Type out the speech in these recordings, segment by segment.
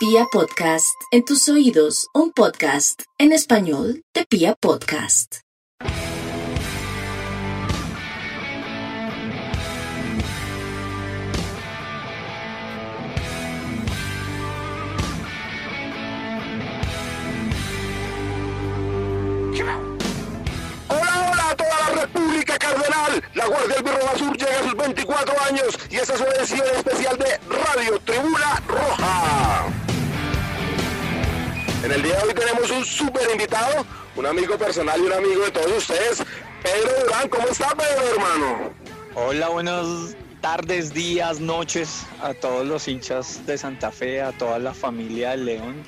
Pia Podcast, en tus oídos, un podcast en español de Pia Podcast. Hola, hola a toda la República Cardenal. La Guardia del Birro Sur llega a sus 24 años y esta es una edición especial de Radio Tribuna Roja. En el día de hoy tenemos un súper invitado, un amigo personal y un amigo de todos ustedes, Pedro Durán. ¿Cómo está, Pedro, hermano? Hola, buenas tardes, días, noches a todos los hinchas de Santa Fe, a toda la familia del León.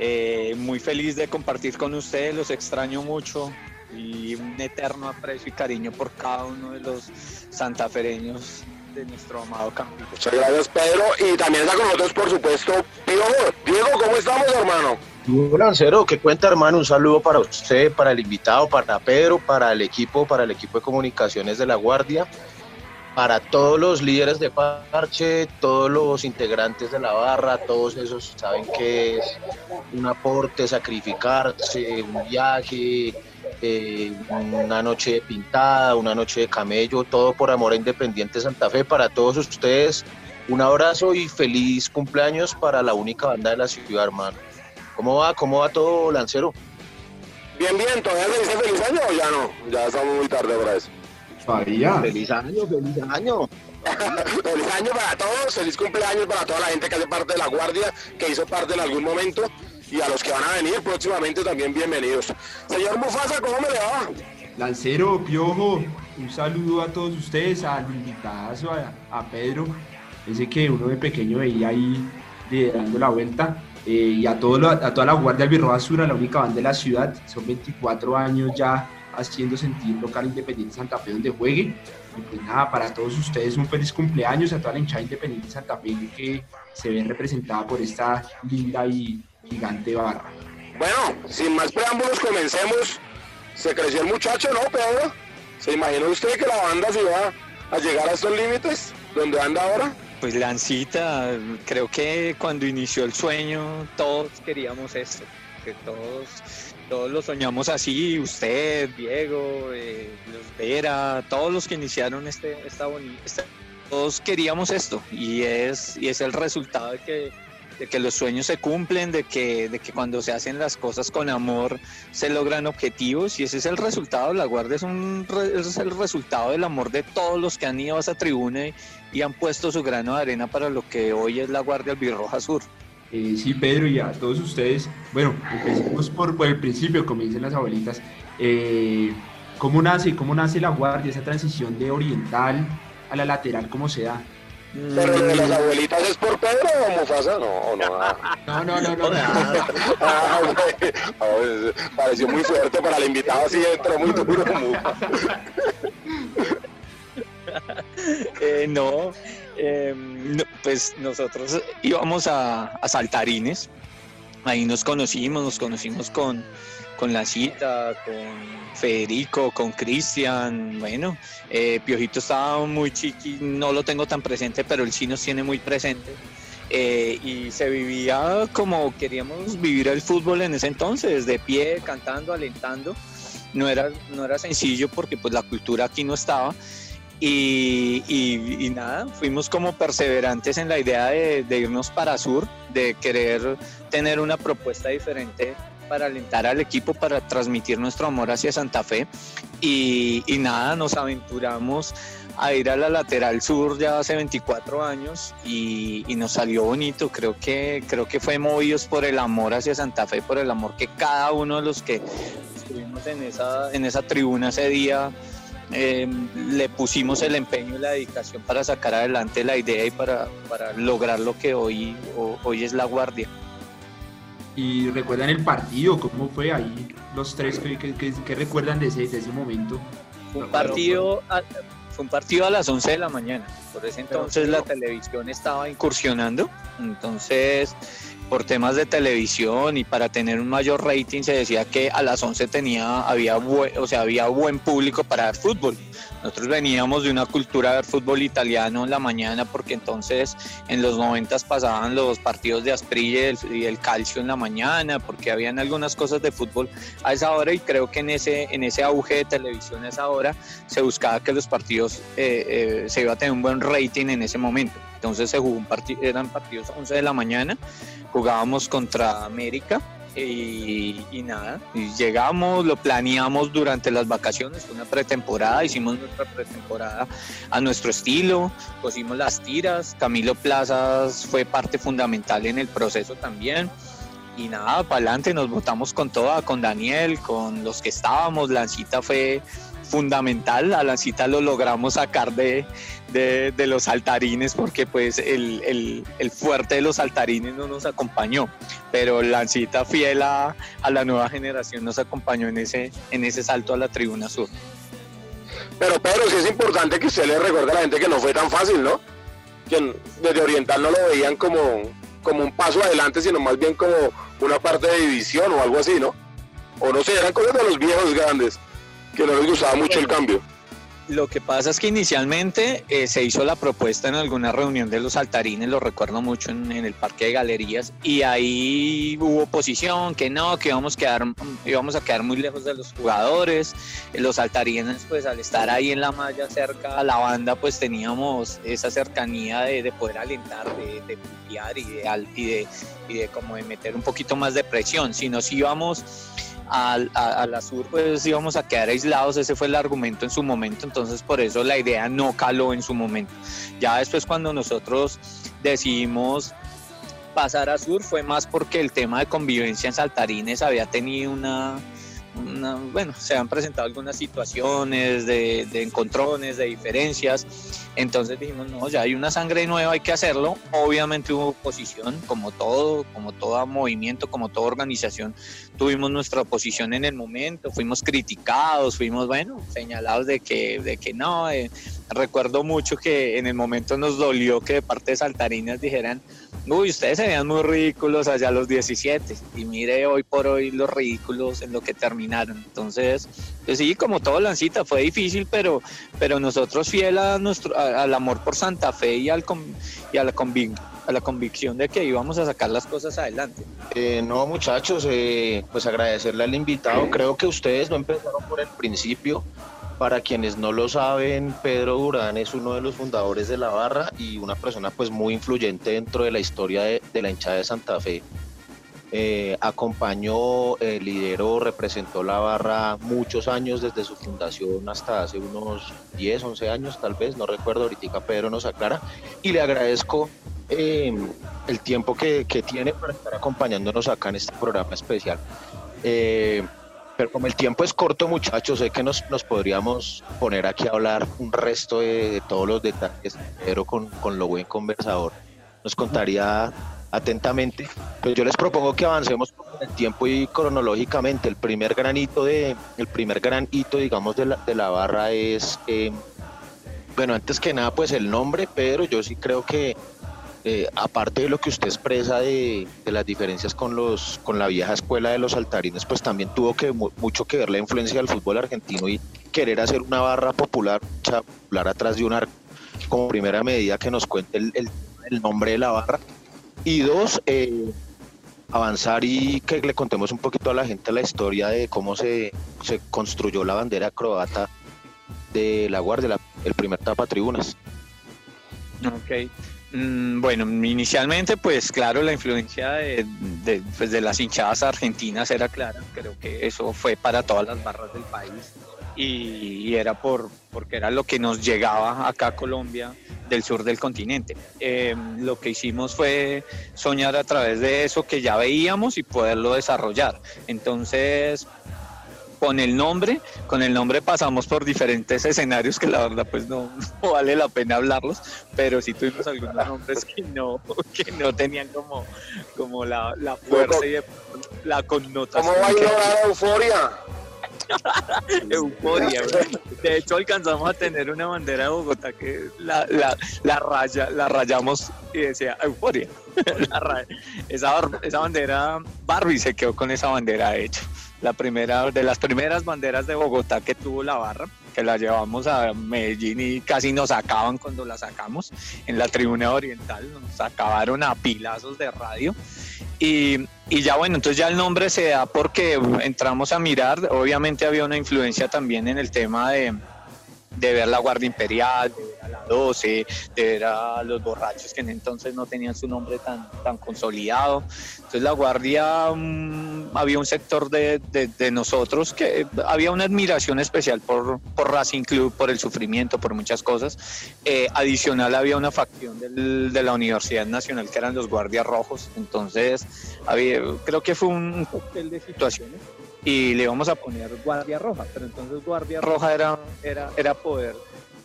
Eh, muy feliz de compartir con ustedes, los extraño mucho y un eterno aprecio y cariño por cada uno de los santafereños de nuestro amado Campito. Muchas gracias, Pedro. Y también está con nosotros, por supuesto, Piojo. Diego, ¿cómo estamos, hermano? Lancero, ¿qué cuenta hermano? Un saludo para usted, para el invitado, para Pedro, para el equipo, para el equipo de comunicaciones de La Guardia, para todos los líderes de Parche, todos los integrantes de la barra, todos esos saben que es un aporte, sacrificarse, un viaje, eh, una noche pintada, una noche de camello, todo por amor a Independiente Santa Fe. Para todos ustedes, un abrazo y feliz cumpleaños para la única banda de la ciudad, hermano. ¿Cómo va? ¿Cómo va todo, Lancero? Bien, bien. ¿Todavía le dice feliz año o ya no? Ya estamos muy tarde para eso. Todavía. Feliz año, feliz año. feliz año para todos, feliz cumpleaños para toda la gente que hace parte de la Guardia, que hizo parte en algún momento, y a los que van a venir próximamente también bienvenidos. Señor Mufasa, ¿cómo me le va? Lancero, Piojo, un saludo a todos ustedes, al invitadazo, a, a Pedro, ese que uno de pequeño veía ahí dando la vuelta, eh, y a, todo lo- a toda la Guardia Albirroja Sur, a la única banda de la ciudad, son 24 años ya haciendo sentir local Independiente Santa Fe donde juegue. Y pues nada, para todos ustedes un feliz cumpleaños, a toda la hinchada Independiente Santa Fe que se ve representada por esta linda y gigante barra. Bueno, sin más preámbulos, comencemos. Se creció el muchacho, ¿no, Pedro? ¿Se imagina usted que la banda se iba a llegar a estos límites donde anda ahora? Pues Lancita, creo que cuando inició el sueño todos queríamos esto, que todos, todos lo soñamos así, usted, Diego, eh, Vera, todos los que iniciaron este, esta bonita, todos queríamos esto. Y es, y es el resultado de que, de que los sueños se cumplen, de que, de que cuando se hacen las cosas con amor se logran objetivos y ese es el resultado, la Guardia es, un, es el resultado del amor de todos los que han ido a esa tribuna y, y han puesto su grano de arena para lo que hoy es la Guardia Albirroja Sur. Eh, sí, Pedro, y a todos ustedes, bueno, empecemos por, por el principio, como dicen las abuelitas. Eh, ¿Cómo nace, cómo nace la guardia, esa transición de oriental a la lateral, cómo se da? Pero lo de las abuelitas es por Pedro o Mufasa, no, o no. Ah, No, no, no, no. ah, güey. Ah, pues, pareció muy fuerte para el invitado, así entró muy duro. Eh, no, eh, no, pues nosotros íbamos a, a Saltarines, ahí nos conocimos, nos conocimos con, con La Cita, con Federico, con Cristian, bueno, eh, Piojito estaba muy chiqui, no lo tengo tan presente, pero él sí nos tiene muy presente. Eh, y se vivía como queríamos vivir el fútbol en ese entonces, de pie, cantando, alentando. No era, no era sencillo porque pues la cultura aquí no estaba. Y, y- y nada, fuimos como perseverantes en la idea de, de irnos para sur, de querer tener una propuesta diferente para alentar al equipo, para transmitir nuestro amor hacia Santa Fe. Y, y nada, nos aventuramos a ir a la lateral sur ya hace 24 años y, nos salió bonito. Creo que, creo que fue movidos por el amor hacia Santa Fe, por el amor que cada uno de los que estuvimos en esa, en esa tribuna ese día eh, le pusimos el empeño y la dedicación para sacar adelante la idea y para, para lograr lo que hoy, o- hoy es la guardia. Y recuerdan el partido, cómo fue ahí los tres, ¿qué, qué- qué- recuerdan de ese, de ese momento? Un partido a, fue un partido a las 11 de la mañana. Por ese entonces la televisión estaba incursionando. Entonces por temas de televisión y para tener un mayor rating se decía que a las 11 tenía, había, o sea, había buen público para ver fútbol. Nosotros veníamos de una cultura de fútbol italiano en la mañana porque entonces en los 90 pasaban los partidos de Asprilla y el, Calcio en la mañana porque habían algunas cosas de fútbol a esa hora y creo que en ese, en ese auge de televisión a esa hora se buscaba que los partidos eh, eh, se iba a tener un buen rating en ese momento. Entonces se jugó un partido, eran partidos a 11 de la mañana, jugábamos contra América y, nada, llegamos, lo planeamos durante las vacaciones, fue una pretemporada, hicimos nuestra pretemporada a nuestro estilo, cosimos las tiras, Camilo Plazas fue parte fundamental en el proceso también. Y nada, para adelante nos votamos con toda, con Daniel, con los que estábamos. La cita fue fundamental. A la cita lo logramos sacar de, de, los saltarines porque pues el, fuerte de los saltarines no nos acompañó, pero Lancita fiel a, la nueva generación nos acompañó en ese, en ese salto a la tribuna sur. Pero Pedro, sí es importante que usted le recuerde a la gente que no fue tan fácil, ¿no? Que desde Oriental no lo veían como, como un paso adelante, sino más bien como una parte de división o algo así, ¿no? O no sé, eran cosas de los viejos grandes, que no les gustaba mucho el cambio. Lo que pasa es que inicialmente eh, se hizo la propuesta en alguna reunión de los saltarines, lo recuerdo mucho en, el parque de galerías, y ahí hubo oposición, que no, que íbamos a quedar, íbamos a quedar muy lejos de los jugadores. Los saltarines, pues al estar ahí en la malla cerca a la banda, pues teníamos esa cercanía de, poder alentar, de, de y de, y de, y de como de meter un poquito más de presión. Si nos íbamos al, a, la sur pues íbamos a quedar aislados, ese fue el argumento en su momento, entonces por eso la idea no caló en su momento. Ya después cuando nosotros decidimos pasar a sur fue más porque el tema de convivencia en Saltarines había tenido una, bueno, se han presentado algunas situaciones de, de, encontrones, de diferencias. Entonces dijimos, no, ya hay una sangre nueva, hay que hacerlo. Obviamente hubo oposición, como todo, como todo movimiento, como toda organización. Tuvimos nuestra oposición en el momento, fuimos criticados, fuimos, bueno, señalados de que, de que no. Eh, recuerdo mucho que en el momento nos dolió que de parte de Saltarinas dijeran, uy, ustedes se veían muy ridículos allá a los 17 y mire hoy por hoy los ridículos en lo que terminaron. Entonces, pues sí, como todo Lancita, fue difícil, pero, pero nosotros fiel a nuestro, al amor por Santa Fe y, al, y a la a la convicción de que íbamos a sacar las cosas adelante. Eh, no, muchachos, eh, pues agradecerle al invitado. Creo que ustedes no empezaron por el principio. Para quienes no lo saben, Pedro Durán es uno de los fundadores de la barra y una persona pues muy influyente dentro de la historia de, la hinchada de Santa Fe. Eh, acompañó, eh, lideró, representó la barra muchos años desde su fundación hasta hace unos 10, 11 años tal vez, no recuerdo, ahorita Pedro nos aclara, y le agradezco eh, el tiempo que, que, tiene para estar acompañándonos acá en este programa especial. Pero como el tiempo es corto, muchachos, sé que nos, nos podríamos poner aquí a hablar un resto de, todos los detalles, pero con, con, lo buen conversador nos contaría atentamente. Pues yo les propongo que avancemos con el tiempo y cronológicamente. El primer gran hito, de, el primer gran hito digamos, de la, de la barra es, eh, bueno, antes que nada, pues el nombre, pero yo sí creo que eh, aparte de lo que usted expresa de, las diferencias con los con la vieja escuela de los saltarines, pues también tuvo que mucho que ver la influencia del fútbol argentino y querer hacer una barra popular, popular atrás de un arco, como primera medida que nos cuente el, nombre de la barra. Y dos, eh, avanzar y que le contemos un poquito a la gente la historia de cómo se, se construyó la bandera croata de la Guardia, el primer tapa tribunas. Ok. Mm, bueno, inicialmente, pues claro, la influencia pues, de, las hinchadas argentinas era clara. Creo que eso fue para todas las barras del país y, era por porque era lo que nos llegaba acá a Colombia del sur del continente. Em, lo que hicimos fue soñar a través de eso que ya veíamos y poderlo desarrollar. Entonces, con el nombre, con el nombre pasamos por diferentes escenarios que la verdad pues no, vale la pena hablarlos, pero sí tuvimos algunos nombres que no, que no tenían como, como la, fuerza y la connotación. ¿Cómo va a la euforia? Euforia. De hecho, alcanzamos a tener una bandera de Bogotá que la, la, la, raya, la rayamos y decía Euforia. esa, esa bandera, Barbie se quedó con esa bandera, de hecho. La primera, de las primeras banderas de Bogotá que tuvo la barra, que la llevamos a Medellín y casi nos acaban cuando la sacamos en la tribuna oriental, nos acabaron a pilazos de radio. Y, y, ya bueno, entonces ya el nombre se da porque entramos a mirar, obviamente había una influencia también en el tema de, de ver la Guardia Imperial, de ver a la 12, de ver a los borrachos que en entonces no tenían su nombre tan, tan consolidado. Entonces la Guardia, mm, había un sector de, de, nosotros que había una admiración especial por, por Racing Club, por el sufrimiento, por muchas cosas. Eh, adicional había una facción de la Universidad Nacional que eran los Guardias Rojos. Entonces había, creo que fue un cóctel de situaciones y le vamos a poner Guardia Roja, pero entonces Guardia Roja era, era, era poder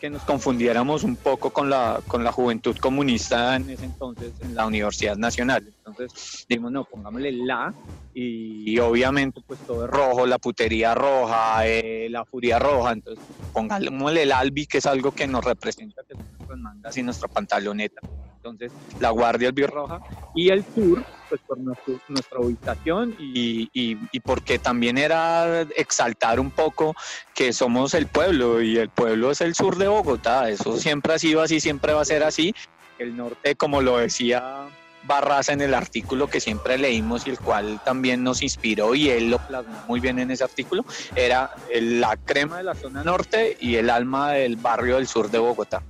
que nos confundiéramos un poco con la, con la juventud comunista en ese entonces en la Universidad Nacional. Entonces dijimos, no, pongámosle la y, obviamente pues todo es rojo, la putería roja, eh, la furia roja, entonces pongámosle el albi que es algo que nos representa, que son nuestras mangas y nuestra pantaloneta. Entonces la Guardia es roja y el sur pues por nuestra ubicación y, y, porque también era exaltar un poco que somos el pueblo y el pueblo es el sur de Bogotá, eso siempre ha sido así, siempre va a ser así. El norte, como lo decía Barraza en el artículo que siempre leímos y el cual también nos inspiró y él lo plasmó muy bien en ese artículo, era la crema de la zona norte y el alma del barrio del sur de Bogotá.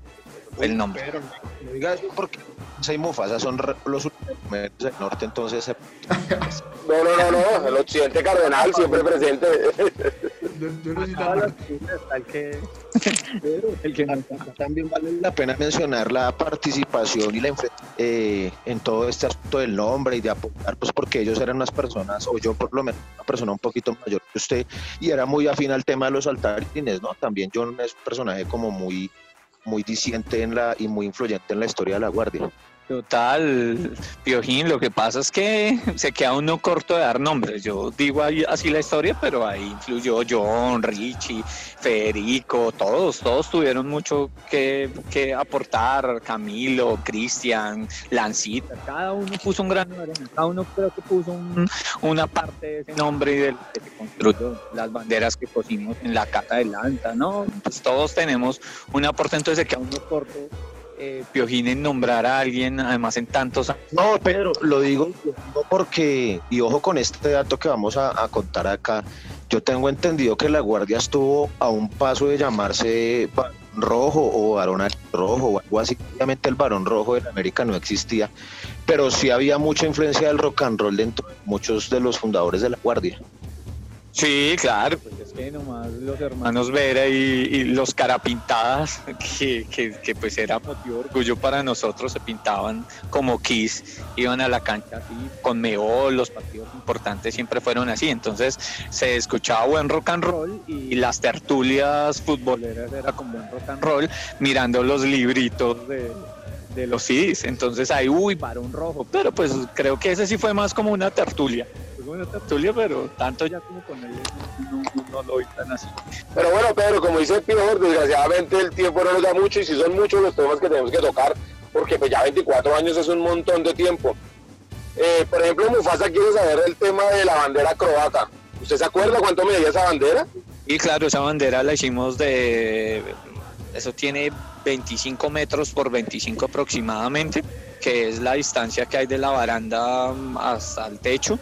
El nombre. Pero, porque y Mufasa son los del norte, entonces. no, no, no, no, el occidente cardenal siempre presente. También vale la pena mencionar la participación y la eh, en todo este aspecto del nombre y de apoyar, pues porque ellos eran unas personas, o yo por lo menos, una persona un poquito mayor que usted, y era muy afín al tema de los altarines, ¿no? También John es un personaje como muy muy disiente en la y muy influyente en la historia de la Guardia. Total, Piojín, lo que pasa es que se queda uno corto de dar nombres. Yo digo así la historia, pero ahí influyó John, Richie, Federico, todos, todos tuvieron mucho que, que aportar, Camilo, Cristian, Lancita, cada uno puso un gran nombre, cada uno creo que puso una parte de ese nombre y del que se construyó, las banderas que pusimos en la cata de Lanza, ¿no? Pues todos tenemos un aporte, entonces se queda uno corto eh, Piojín en nombrar a alguien, además en tantos años. No, Pedro, lo digo, porque, y ojo con este dato que vamos a, contar acá, yo tengo entendido que la Guardia estuvo a un paso de llamarse Rojo o Varón Rojo o algo así. Obviamente el Varón Rojo en América no existía, pero sí había mucha influencia del rock and roll dentro de muchos de los fundadores de la Guardia. Sí, claro, nomás los hermanos Vera y, los carapintadas, que, que, pues era motivo de orgullo para nosotros, se pintaban como Kiss, iban a la cancha así, con Meo, los partidos importantes siempre fueron así, entonces se escuchaba buen rock and roll y las tertulias futboleras era con buen rock and roll, mirando los libritos de, de los CDs, entonces ahí, uy, varón rojo, pero pues creo que ese sí fue más como una tertulia una tertulia, pero tanto ya como con él no, lo vi tan así. Pero bueno, Pedro, como dice el desgraciadamente el tiempo no nos da mucho y si son muchos los temas que tenemos que tocar, porque pues ya 24 años es un montón de tiempo. Eh, por ejemplo, Mufasa quiere saber el tema de la bandera croata. ¿Usted se acuerda cuánto medía esa bandera? Y claro, esa bandera la hicimos de... Eso tiene 25 metros por 25 aproximadamente, que es la distancia que hay de la baranda hasta el techo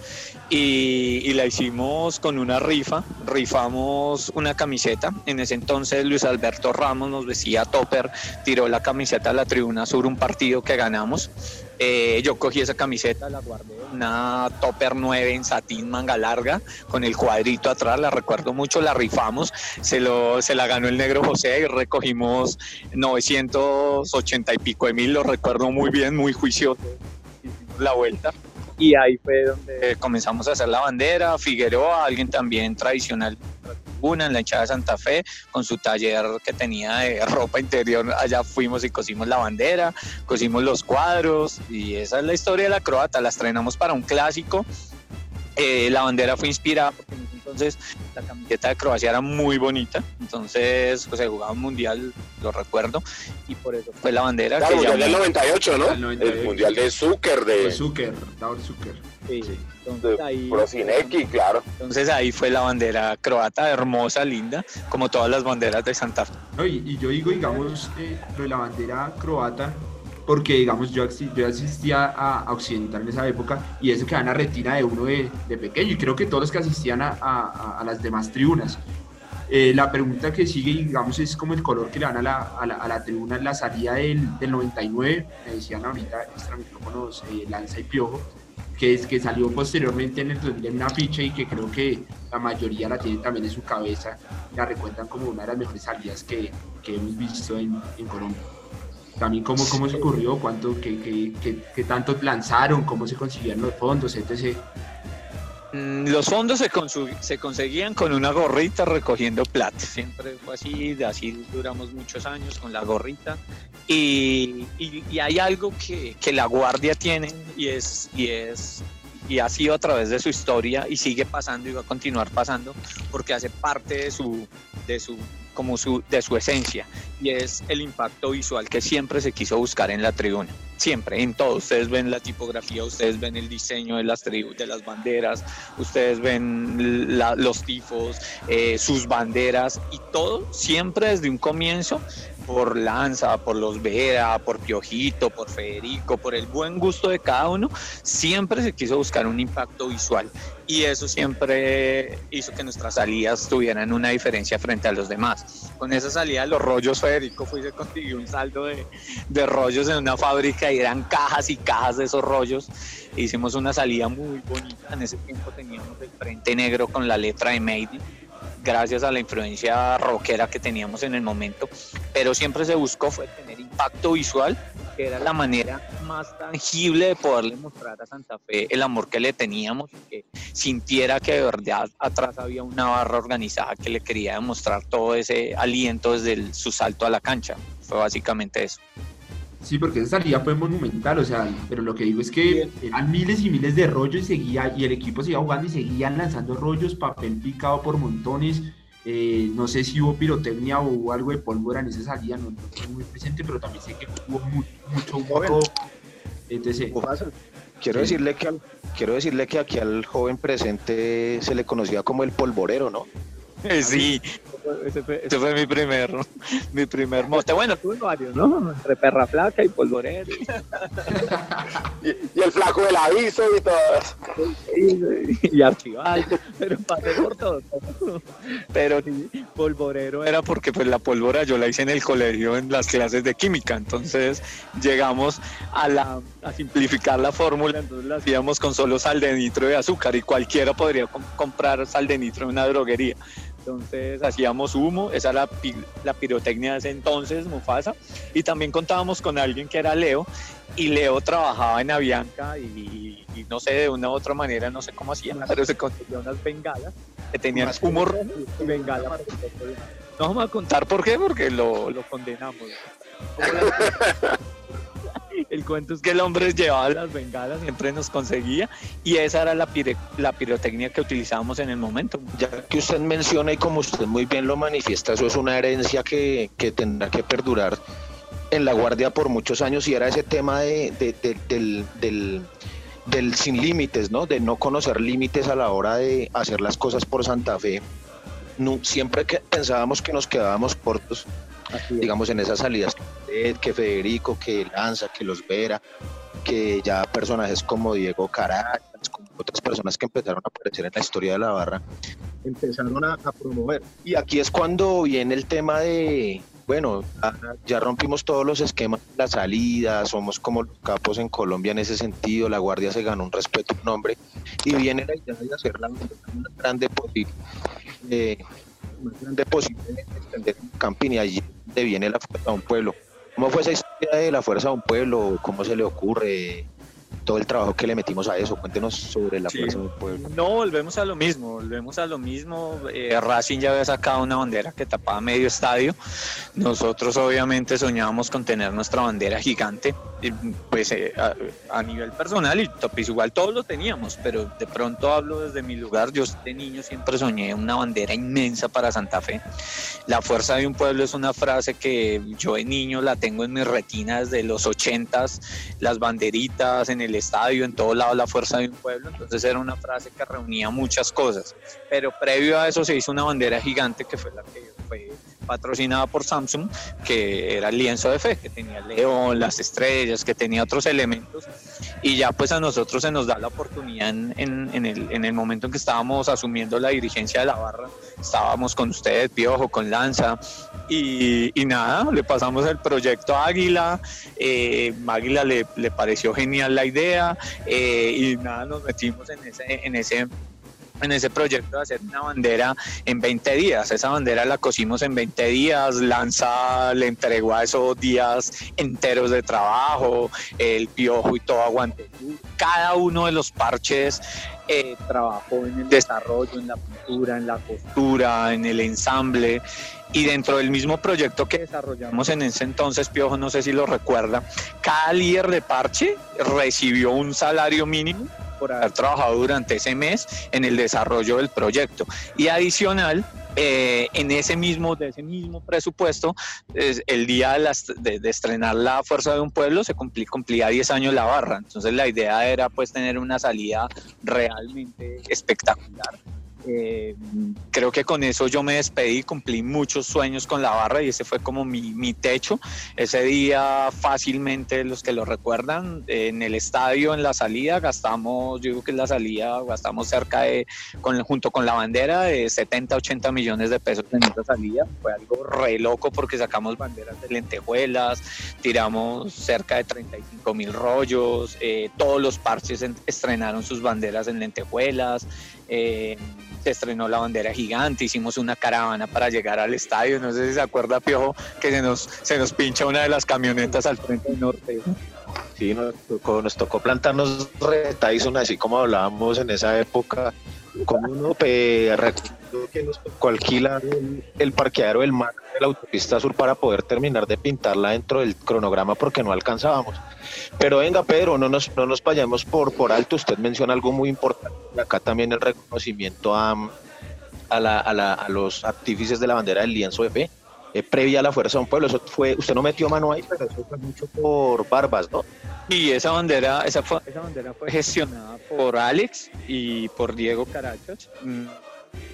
y, la hicimos con una rifa, rifamos una camiseta, en ese entonces Luis Alberto Ramos nos decía topper, tiró la camiseta a la tribuna sur un partido que ganamos, eh, yo cogí esa camiseta, la guardé, una topper 9 en satín manga larga, con el cuadrito atrás, la recuerdo mucho, la rifamos, se, lo, se la ganó el negro José y recogimos 980 y pico de mil, lo recuerdo muy bien, muy juicioso, hicimos la vuelta y ahí fue donde comenzamos a hacer la bandera. Figueroa, alguien también tradicional una en la hinchada de Santa Fe, con su taller que tenía de ropa interior, allá fuimos y cosimos la bandera, cosimos los cuadros y esa es la historia de la croata, la estrenamos para un clásico. Eh, la bandera fue inspirada porque entonces la camiseta de Croacia era muy bonita, entonces pues se jugaba un mundial, lo recuerdo, y por eso fue la bandera Claro, que el mundial del 98, ¿no? El 98. El mundial de Zucker, Fue de, Zucker, Davor Zucker. Sí, de entonces ahí, claro. entonces ahí fue la bandera croata, hermosa, linda, como todas las banderas de Santa Fe. No, y, y yo digo, digamos, eh, lo de la bandera croata, porque, digamos, yo, asistía a, Occidental en esa época y eso queda en la retina de uno de, pequeño, y creo que todos los que asistían a, las demás tribunas. Eh, la pregunta que sigue, digamos, es como el color que le dan a la, tribuna en la salida del, del 99, me decían ahorita extra micrófonos eh, Lanza y Piojo, que es que salió posteriormente en, el 2000 en una ficha y que creo que la mayoría la tiene también en su cabeza, la recuentan como una de las mejores salidas que, que hemos visto en, en Colombia. También cómo, cómo se ocurrió, cuánto, qué, qué, qué- qué tanto lanzaron, cómo se consiguieron los fondos, etc. Mm, Los fondos se, consu- se conseguían con una gorrita recogiendo plata. Siempre fue así, de así duramos muchos años con la gorrita. Y, y- y hay algo que, que la Guardia tiene y es, y es y ha sido a través de su historia y sigue pasando y va a continuar pasando porque hace parte de su de su como su de su esencia y es el impacto visual que siempre se quiso buscar en la tribuna. Siempre en todo. Ustedes ven la tipografía ustedes ven el diseño de las tribus de las banderas ustedes ven la- los tifos eh, sus banderas y todo siempre desde un comienzo por Lanza, por los Vera, por Piojito, por Federico, por el buen gusto de cada uno, siempre se quiso buscar un impacto visual y eso siempre hizo que nuestras salidas tuvieran una diferencia frente a los demás. Con esa salida los rollos, Federico fue y se consiguió un saldo de, de rollos en una fábrica y eran cajas y cajas de esos rollos. Hicimos una salida muy bonita, en ese tiempo teníamos el frente negro con la letra de Made gracias a la influencia rockera que teníamos en el momento, pero siempre se buscó fue tener impacto visual, que era la manera más tangible de poderle mostrar a Santa Fe el amor que le teníamos, que sintiera que de verdad atrás había una barra organizada que le quería demostrar todo ese aliento desde el- su salto a la cancha. Fue básicamente eso. Sí, porque esa salida fue monumental, o sea, pero lo que digo es que eran miles y miles de rollos y seguía, y el equipo seguía jugando y seguían lanzando rollos, papel picado por montones. eh, no sé si hubo pirotecnia o hubo algo de pólvora en esa salida, no, no estoy muy presente, pero también sé que hubo mu- mucho humo. Entonces, Quiero Sí. decirle que al- quiero decirle que aquí al joven presente se le conocía como el polvorero, ¿no? Sí, ese fue, ese fue mi primer, mi primer mote. Bueno, tuve varios, ¿no? Entre perra flaca y polvorero. Y, y el flaco del aviso y todo eso. y, y archival, pero pasé por todo. Pero sí, polvorero era porque pues la pólvora yo la hice en el colegio en las clases de química, entonces llegamos a la a simplificar la fórmula, entonces la hacíamos con solo sal de nitro y azúcar y cualquiera podría com- comprar sal de nitro en una droguería. Entonces hacíamos humo, esa era la, pi- la pirotecnia de ese entonces, Mufasa, y también contábamos con alguien que era Leo, y Leo trabajaba en Avianca y, y no sé, de una u otra manera, no sé cómo hacía, pero se consiguió unas bengalas que tenían Más humo rojo y bengala. No vamos a contar por qué, porque lo, lo condenamos. El cuento es que el hombre llevaba las bengalas, siempre nos conseguía, y esa era la, pire- la pirotecnia que utilizábamos en el momento. Ya que usted menciona y como usted muy bien lo manifiesta, eso es una herencia que, que tendrá que perdurar en la Guardia por muchos años y era ese tema de, de- de- del, del, del sin límites, ¿no? De no conocer límites a la hora de hacer las cosas por Santa Fe. No, siempre que pensábamos que nos quedábamos cortos, digamos, en esas salidas, que Federico, que Lanza, que los Vera, que ya personajes como Diego Caracas, como otras personas que empezaron a aparecer en la historia de la barra, empezaron a, promover. Y aquí es cuando viene el tema de, bueno, ya, rompimos todos los esquemas la salida, somos como los capos en Colombia en ese sentido, la Guardia se ganó un respeto, un nombre, y viene la idea de hacerla más grande posible. eh, más grande posible extender el camping y allí de viene la fuerza de un pueblo. ¿Cómo fue esa historia de la fuerza de un pueblo? ¿Cómo se le ocurre? Todo el trabajo que le metimos a eso. Cuéntenos sobre la Sí. Fuerza del Pueblo. No, volvemos a lo mismo, volvemos a lo mismo. Eh, Racing ya había sacado una bandera que tapaba medio estadio. Nosotros obviamente soñábamos con tener nuestra bandera gigante, pues eh, a, a nivel personal y pues, igual todos lo teníamos, pero de pronto hablo desde mi lugar. Yo de niño siempre soñé una bandera inmensa para Santa Fe. La fuerza de un pueblo es una frase que yo de niño la tengo en mis retinas de los ochentas, las banderitas en el estadio, en todo lado la fuerza de un pueblo. Entonces era una frase que reunía muchas cosas. Pero previo a eso se hizo una bandera gigante que fue la que fue patrocinada por Samsung, que era el lienzo de fe, que tenía el león, las estrellas, que tenía otros elementos. Y ya pues a nosotros se nos da la oportunidad en, el, en el momento en que estábamos asumiendo la dirigencia de la barra, estábamos con ustedes, Piojo, con Lanza, y, y nada, le pasamos el proyecto a Águila, eh, Águila le, le pareció genial la idea, eh, y nada, nos metimos en ese, en ese en ese proyecto de hacer una bandera en 20 días. Esa bandera la cosimos en 20 días, Lanza le entregó a esos días enteros de trabajo, el piojo y todo aguante. Cada uno de los parches eh, trabajó en el desarrollo, en la pintura, en la costura, en el ensamble. Y dentro del mismo proyecto que desarrollamos en ese entonces, Piojo, no sé si lo recuerda, cada líder de parche recibió un salario mínimo por haber trabajado durante ese mes en el desarrollo del proyecto. Y adicional, eh, en ese mismo, de ese mismo presupuesto, es- el día de, las- de- estrenar la Fuerza de un Pueblo se cumplí- cumplía 10 años la barra. Entonces la idea era pues tener una salida realmente espectacular. Eh, creo que con eso yo me despedí, cumplí muchos sueños con la barra y ese fue como mi, mi techo. Ese día fácilmente, los que lo recuerdan, en el estadio, en la salida, gastamos, yo creo que en la salida gastamos cerca de, con, junto con la bandera, de 70, 80 millones de pesos en esa salida. Fue algo re loco porque sacamos banderas de lentejuelas, tiramos cerca de 35 mil rollos, eh, todos los parches en- estrenaron sus banderas en lentejuelas. Eh, se estrenó la bandera gigante, hicimos una caravana para llegar al estadio, no sé si se acuerda Piojo que se nos, se nos pincha una de las camionetas al frente norte. Sí, nos tocó, nos tocó plantarnos re así como hablábamos en esa época. Como uno pe- que nos tocó alquilar el, el parqueadero del mar de la autopista sur para poder terminar de pintarla dentro del cronograma porque no alcanzábamos. Pero venga, Pedro, no nos, no nos vayamos por, por alto. Usted menciona algo muy importante. Acá también el reconocimiento a, a, la- a la- a los artífices de la bandera del lienzo de fe. eh, previa a la fuerza de un pueblo, eso fue, usted no metió mano ahí, pero eso fue mucho por Barbas, ¿no? Y esa bandera, esa, fue- esa bandera fue gestionada por Alex y por Diego Carachas. Mm,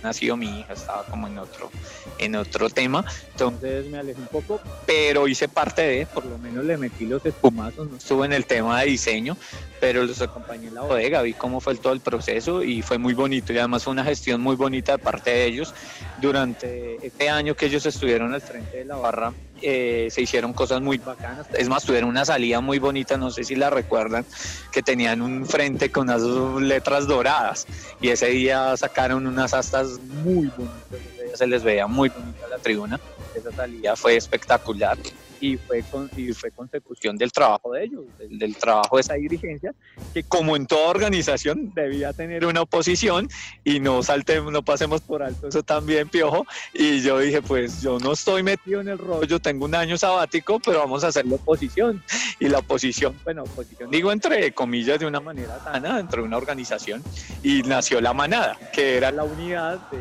Nació mi hija, estaba como en otro, en otro tema. Entonces me alejé un poco, pero hice parte de, por lo menos le metí los espumazos, no estuve en el tema de diseño, pero los acompañé en la bodega, vi cómo fue todo el proceso y fue muy bonito. Y además fue una gestión muy bonita de parte de ellos. Durante este año que ellos estuvieron al frente de la barra, eh, se hicieron cosas muy bacanas. Es más, tuvieron una salida muy bonita, no sé si la recuerdan, que tenían un frente con unas letras doradas. Y ese día sacaron unas astas muy bonitas, se les veía muy bonita la tribuna. Esa salida fue espectacular y fue, con, y fue consecución del trabajo de ellos, del, del trabajo de esa dirigencia, que como en toda organización debía tener una oposición y no saltemos, no pasemos por alto eso también, Piojo. Y yo dije, pues yo no estoy metido en el rollo, tengo un año sabático, pero vamos a hacer la oposición. Y la oposición, bueno, oposición digo entre comillas de una manera sana dentro de una organización y nació la manada, que era la unidad de,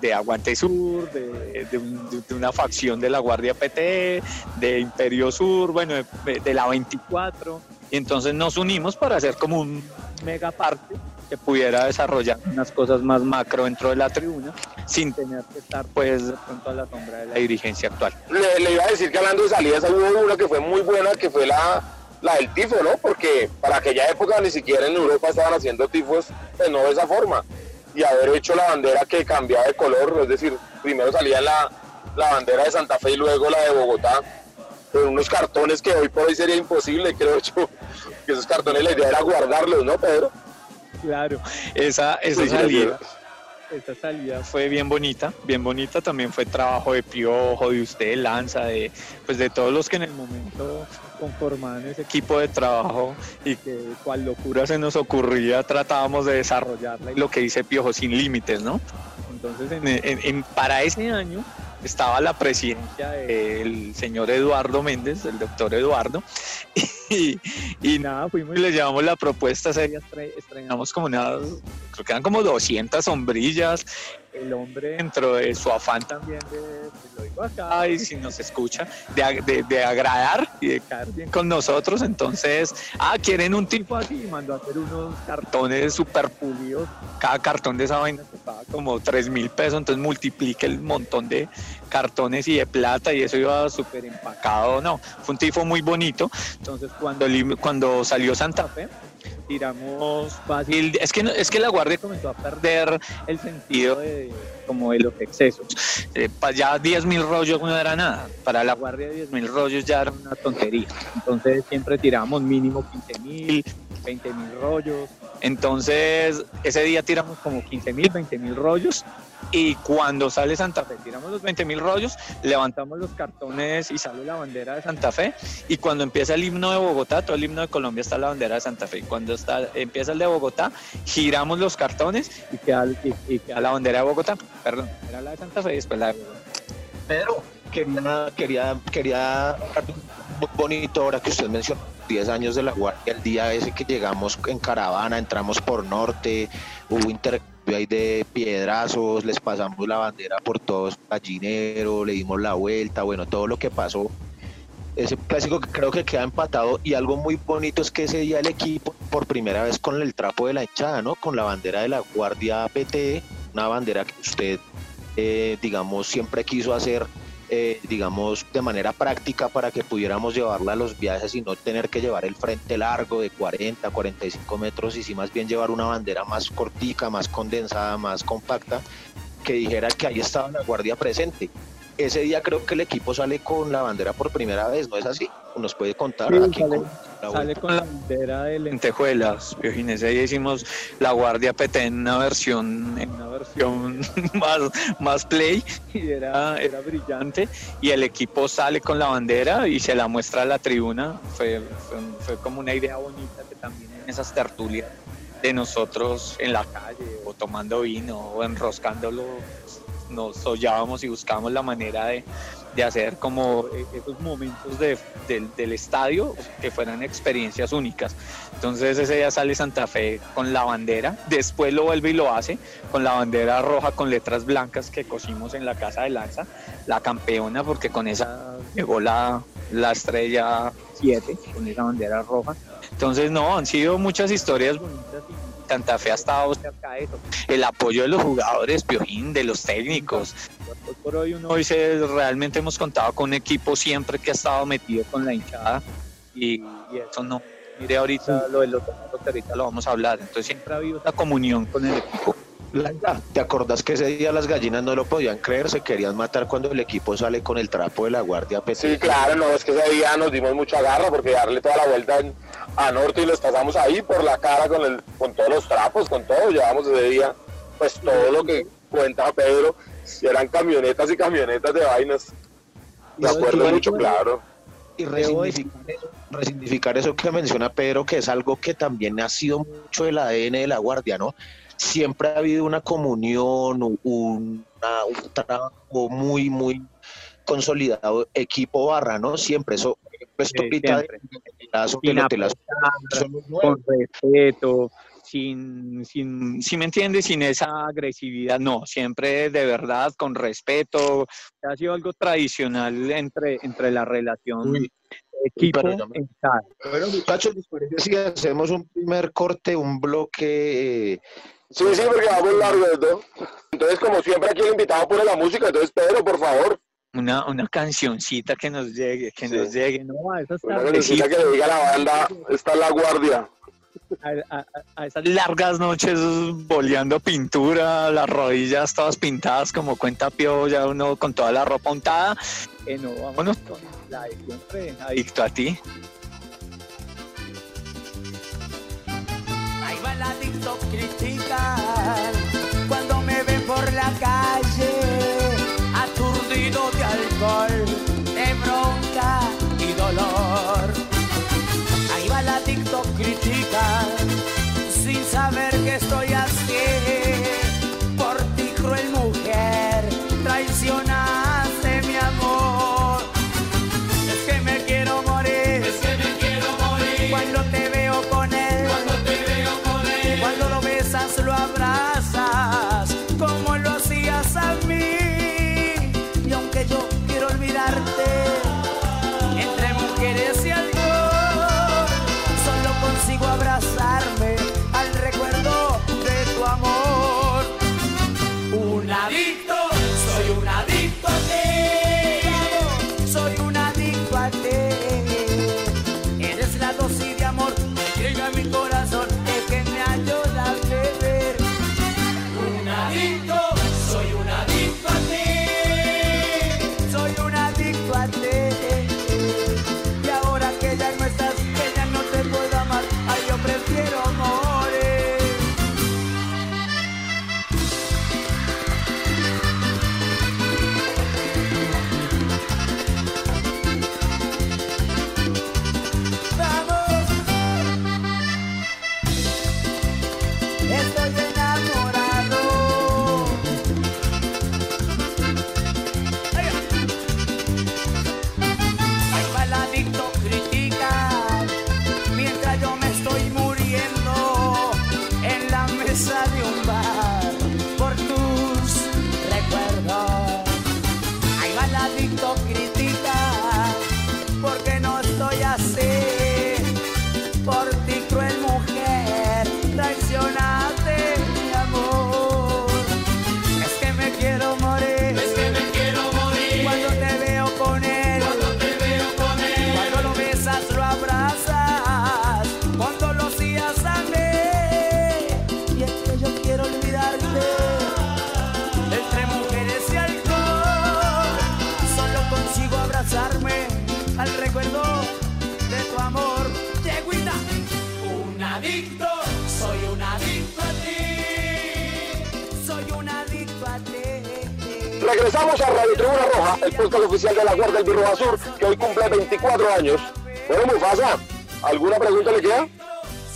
de Aguante Sur, de, de un- de- una facción de la Guardia PT, de Imperio Sur, bueno, de, de la 24. Y entonces nos unimos para hacer como un mega parte que pudiera desarrollar unas cosas más macro dentro de la tribuna sin tener que estar pues pronto a la sombra de la dirigencia actual. Le, le iba a decir que hablando de salidas, hubo una que fue muy buena, que fue la, la del tifo, ¿no? Porque para aquella época ni siquiera en Europa estaban haciendo tifos, pues no de esa forma. Y haber hecho la bandera que cambiaba de color, es decir, primero salía la, la bandera de Santa Fe y luego la de Bogotá, con unos cartones que hoy por hoy sería imposible, creo yo. Que esos cartones la idea era guardarlos, ¿no, Pedro? Claro, esa, esa Sí, salida. esa salida fue bien bonita, bien bonita. También fue trabajo de Piojo, de usted, Lanza, de, pues de todos los que en el momento conformaban ese equipo de trabajo y que cual locura se nos ocurría tratábamos de desarrollarla y lo que dice Piojo, sin límites, ¿no? Entonces, para ese año estaba la presidencia del señor Eduardo Méndez, el doctor Eduardo, y, nada, fuimos y le llevamos la propuesta seria, estrenamos como unas, creo que eran como 200 sombrillas, el hombre dentro de su afán también de, lo digo acá y si nos escucha, de, de, agradar y de caer bien con nosotros, entonces, ah, quieren un tipo así, y mandó a hacer unos cartones super pulidos, cada cartón de esa vaina costaba como 3 mil pesos, entonces multiplique el montón de cartones y de plata y eso iba súper empacado, no, fue un tifo muy bonito, entonces cuando, cuando salió Santa Fe, tiramos fácil. Es que, es que la Guardia comenzó a perder el sentido de, como de los excesos. Eh, ya 10 mil rollos no era nada. Para la Guardia 10 mil rollos ya era una tontería. Entonces siempre tiramos mínimo 15 mil, 20 mil rollos. Entonces ese día tiramos como 15 mil, 20 mil rollos y cuando sale Santa Fe, tiramos los 20 mil rollos, levantamos los cartones y sale la bandera de Santa Fe. Y cuando empieza el himno de Bogotá, todo el himno de Colombia está la bandera de Santa Fe. Y cuando está, empieza el de Bogotá, giramos los cartones y queda, y, la bandera de Bogotá. Perdón, era la de Santa Fe y después la de Bogotá. Pero quería, quería, quería bonito ahora que usted mencionó 10 años de la Guardia, el día ese que llegamos en caravana, entramos por norte, hubo intercambio ahí de piedrazos, les pasamos la bandera por todos gallinero, le dimos la vuelta, bueno, todo lo que pasó. Ese clásico que creo que queda empatado y algo muy bonito es que ese día el equipo, por primera vez con el trapo de la hinchada, ¿no? Con la bandera de la Guardia PT, una bandera que usted, eh, digamos, siempre quiso hacer eh, digamos, de manera práctica para que pudiéramos llevarla a los viajes y no tener que llevar el frente largo de 40, 45 metros y sí más bien llevar una bandera más cortica, más condensada, más compacta, que dijera que ahí estaba la guardia presente. Ese día creo que el equipo sale con la bandera por primera vez, ¿no es así? ¿Nos puede contar? aquí sale con la bandera de lentejuelas, Piojines. Ahí hicimos la Guardia PT en una versión, en una más, más play y era, era brillante. Y el equipo sale con la bandera y se la muestra a la tribuna. Fue, fue, como una idea bonita que también en esas tertulias de nosotros en la calle o tomando vino o enroscándolo nos hollábamos y buscábamos la manera de, de hacer como eh, esos momentos de, del estadio que fueran experiencias únicas. Entonces ese día sale Santa Fe con la bandera, después lo vuelve y lo hace con la bandera roja con letras blancas que cosimos en la casa de Lanza, la campeona, porque con esa llegó la, la estrella 7, con esa bandera roja. Entonces no, han sido muchas historias bonitas Santa Fe ha estado cerca de eso. El apoyo de los jugadores, Piojín, de los técnicos. por hoy uno dice, realmente hemos contado con un equipo siempre que ha estado metido con la hinchada y, eso no. Mire ahorita lo de los ahorita lo vamos a hablar. Entonces siempre ha habido esa comunión con el equipo. ¿Te acordás que ese día las gallinas no lo podían creer? Se querían matar cuando el equipo sale con el trapo de la guardia Sí, claro, no, es que ese día nos dimos mucha garra porque darle toda la vuelta a Norte y les pasamos ahí por la cara con, el, con todos los trapos, con todo. Llevamos ese día, pues todo lo que cuenta Pedro, eran camionetas y camionetas de vainas. De acuerdo mucho, claro. Y resignificar eso que menciona Pedro, que es algo que también ha sido mucho el ADN de la guardia, ¿no? Siempre ha habido una comunión, un, un trabajo muy, muy consolidado, equipo barra, ¿no? Siempre eso, esto pita con respeto, sin, sin, si me entiendes, sin esa agresividad, no, siempre de verdad, con respeto, ha sido algo tradicional entre, entre la relación equipo Bueno, muchachos, ¿les parece si hacemos un primer corte, un bloque eh, Sí, sí, porque vamos largo, ¿no? Entonces, como siempre, aquí el invitado pone la música, entonces Pedro, por favor. Una, una cancioncita que nos llegue, que nos llegue, no, a esas Una cancioncita que le diga a la banda, está la guardia. A, esas largas noches boleando pintura, las rodillas todas pintadas como cuenta Pio, ya uno con toda la ropa untada. Eh, no, vámonos con la de siempre, adicto a ti. Ahí va el adicto cuando me ven por la calle, aturdido de alcohol, de bronca y dolor. Ahí va la TikTok critica, sin saber que estoy Regresamos a Radio Tribuna Roja, el podcast oficial de la Guardia del Birro Azul, que hoy cumple 24 años. Bueno, Mufasa, ¿alguna pregunta le queda?